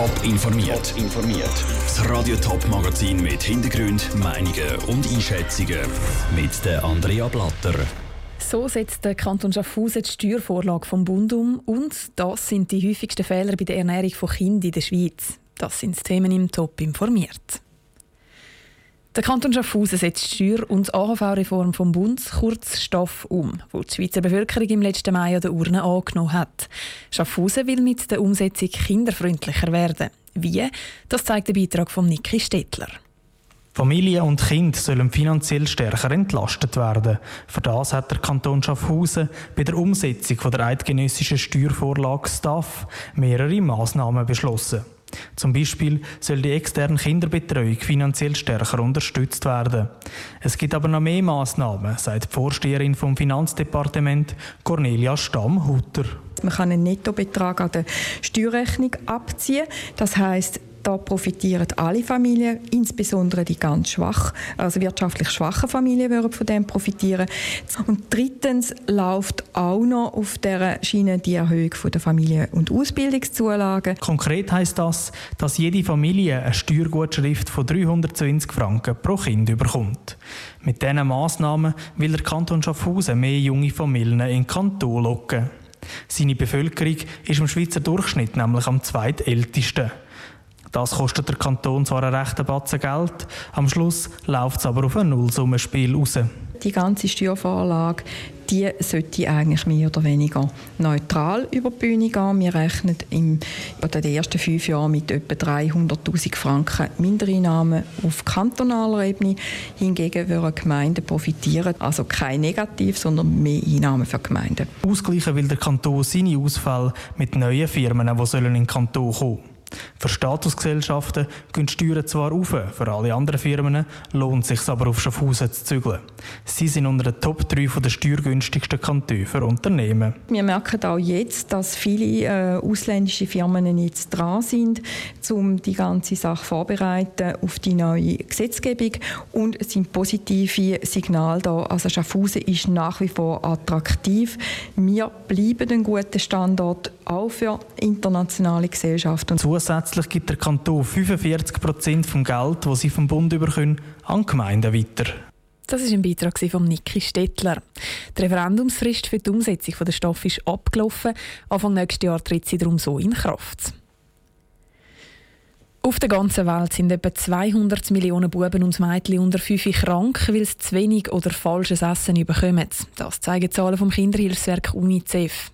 Top informiert. informiert. Das Radio Top Magazin mit Hintergrund, Meinungen und Einschätzungen mit der Andrea Blatter. So setzt der Kanton Schaffhausen die Steuervorlage vom Bund um und das sind die häufigsten Fehler bei der Ernährung von Kindern in der Schweiz. Das sind die Themen im Top informiert. Der Kanton Schaffhausen setzt die Steuer- und AHV-Reform vom Bund, kurz STAF, um, wo die Schweizer Bevölkerung im letzten Mai an der Urne angenommen hat. Schaffhausen will mit der Umsetzung kinderfreundlicher werden. Wie? Das zeigt der Beitrag von Niki Stettler. Familie und Kind sollen finanziell stärker entlastet werden. Für das hat der Kanton Schaffhausen bei der Umsetzung der eidgenössischen Steuervorlage STAF mehrere Maßnahmen beschlossen. Zum Beispiel soll die externe Kinderbetreuung finanziell stärker unterstützt werden. Es gibt aber noch mehr Maßnahmen, sagt die Vorsteherin vom Finanzdepartement Cornelia Stamm-Hutter. Man kann einen Nettobetrag an der Steuerrechnung abziehen. Das heißt, da profitieren alle Familien, insbesondere die ganz schwach, also wirtschaftlich schwachen Familien würden von dem profitieren. Und drittens läuft auch noch auf der Schiene die Erhöhung der Familien- und Ausbildungszulagen. Konkret heißt das, dass jede Familie eine Steuergutschrift von 320 Franken pro Kind bekommt. Mit diesen Massnahmen will der Kanton Schaffhausen mehr junge Familien in den Kanton locken. Seine Bevölkerung ist im Schweizer Durchschnitt nämlich am zweitältesten. Das kostet der Kanton zwar einen rechten Batzen Geld, am Schluss läuft es aber auf ein Nullsummenspiel raus. Die ganze Steuervorlage die sollte eigentlich mehr oder weniger neutral über die Bühne gehen. Wir rechnen in den ersten fünf Jahren mit etwa 300'000 Franken Mindereinnahmen auf kantonaler Ebene. Hingegen würden Gemeinden profitieren, also kein Negativ, sondern mehr Einnahmen für Gemeinden. Ausgleichen will der Kanton seine Ausfälle mit neuen Firmen, die in den Kanton kommen sollen. Für Statusgesellschaften gehen die Steuern zwar auf, für alle anderen Firmen lohnt es sich aber auf Schaffhausen zu zügeln. Sie sind unter den Top 3 der steuergünstigsten Kantone für Unternehmen. Wir merken auch jetzt, dass viele äh, ausländische Firmen jetzt dran sind, um die ganze Sache vorbereiten auf die neue Gesetzgebung und es sind positive Signale da. Also Schaffhausen ist nach wie vor attraktiv. Wir bleiben ein guter Standort auch für internationale Gesellschaften. Zusätzlich gibt der Kanton 45 Prozent vom Geld, das sie vom Bund bekommen, an Gemeinden weiter. Das ist ein Beitrag von Niki Stettler. Die Referendumsfrist für die Umsetzung der Staffel ist abgelaufen. Anfang nächstes Jahr tritt sie darum so in Kraft. Auf der ganzen Welt sind etwa 200 Millionen Buben und Mädchen unter 5 krank, weil sie zu wenig oder falsches Essen bekommen. Das zeigen Zahlen vom Kinderhilfswerk UNICEF.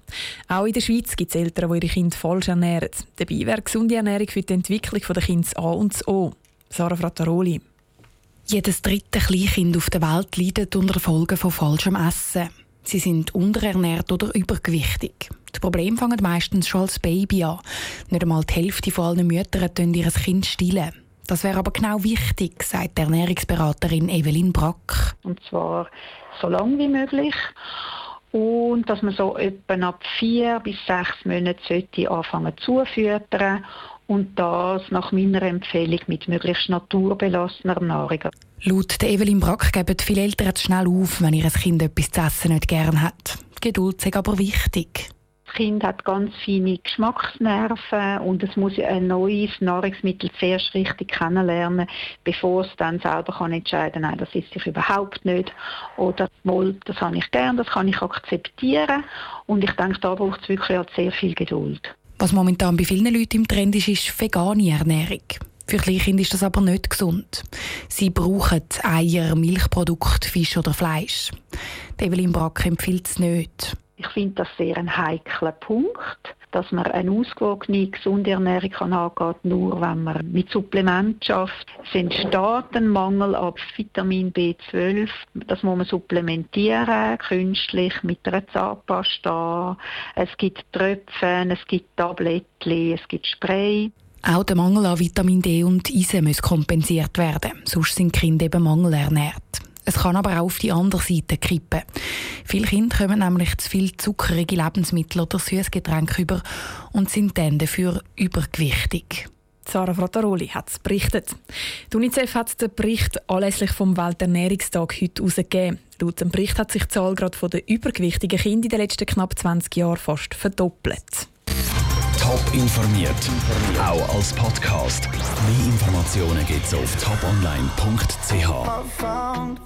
Auch in der Schweiz gibt es Eltern, die ihre Kinder falsch ernähren. Dabei wäre gesunde Ernährung für die Entwicklung der Kinder A und O. Sarah Frattaroli. Jedes dritte Kleinkind auf der Welt leidet unter Folgen von falschem Essen. Sie sind unterernährt oder übergewichtig. Die Probleme fangen meistens schon als Baby an. Nicht einmal die Hälfte von allen Müttern tun ihr Kind stillen. Das wäre aber genau wichtig, sagt die Ernährungsberaterin Evelyn Brack. Und zwar so lange wie möglich. Und dass man so etwa ab vier bis sechs Monaten sollte anfangen zu füttern und das nach meiner Empfehlung mit möglichst naturbelassener Nahrung. Laut Evelyn Brack geben viele Eltern schnell auf, wenn ihr Kind etwas zu essen nicht gern hat. Die Geduld ist aber wichtig. Das Kind hat ganz feine Geschmacksnerven und es muss ein neues Nahrungsmittel zuerst richtig kennenlernen, bevor es dann selber kann entscheiden kann, nein, das ist sich überhaupt nicht oder mal, das habe ich gern, das kann ich akzeptieren und ich denke, da braucht es wirklich sehr viel Geduld. Was momentan bei vielen Leuten im Trend ist, ist vegane Ernährung. Für Kleinkinder ist das aber nicht gesund. Sie brauchen Eier, Milchprodukte, Fisch oder Fleisch. Evelyn Brack empfiehlt es nicht. Ich finde das sehr ein heikler Punkt, dass man eine ausgewogene, gesunde Ernährung kann angeht, nur wenn man mit Supplement schafft. Es entsteht ein Mangel an Vitamin B12. Das muss man supplementieren, künstlich mit einer Zahnpasta. Es gibt Tröpfen, es gibt Tablettchen, es gibt Spray. Auch der Mangel an Vitamin D und Eisen muss kompensiert werden, sonst sind Kinder eben mangelernährt. Es kann aber auch auf die andere Seite kippen. Viele Kinder kommen nämlich zu viel zuckerige Lebensmittel oder Süßgetränke über und sind dann dafür übergewichtig. Sarah Frattaroli hat es berichtet. Die UNICEF hat den Bericht anlässlich vom Welternährungstag heute herausgegeben. Laut dem Bericht hat sich die Zahl gerade der übergewichtigen Kinder in den letzten knapp 20 Jahren fast verdoppelt. Top informiert, auch als Podcast. Mehr Informationen gibt's auf toponline.ch.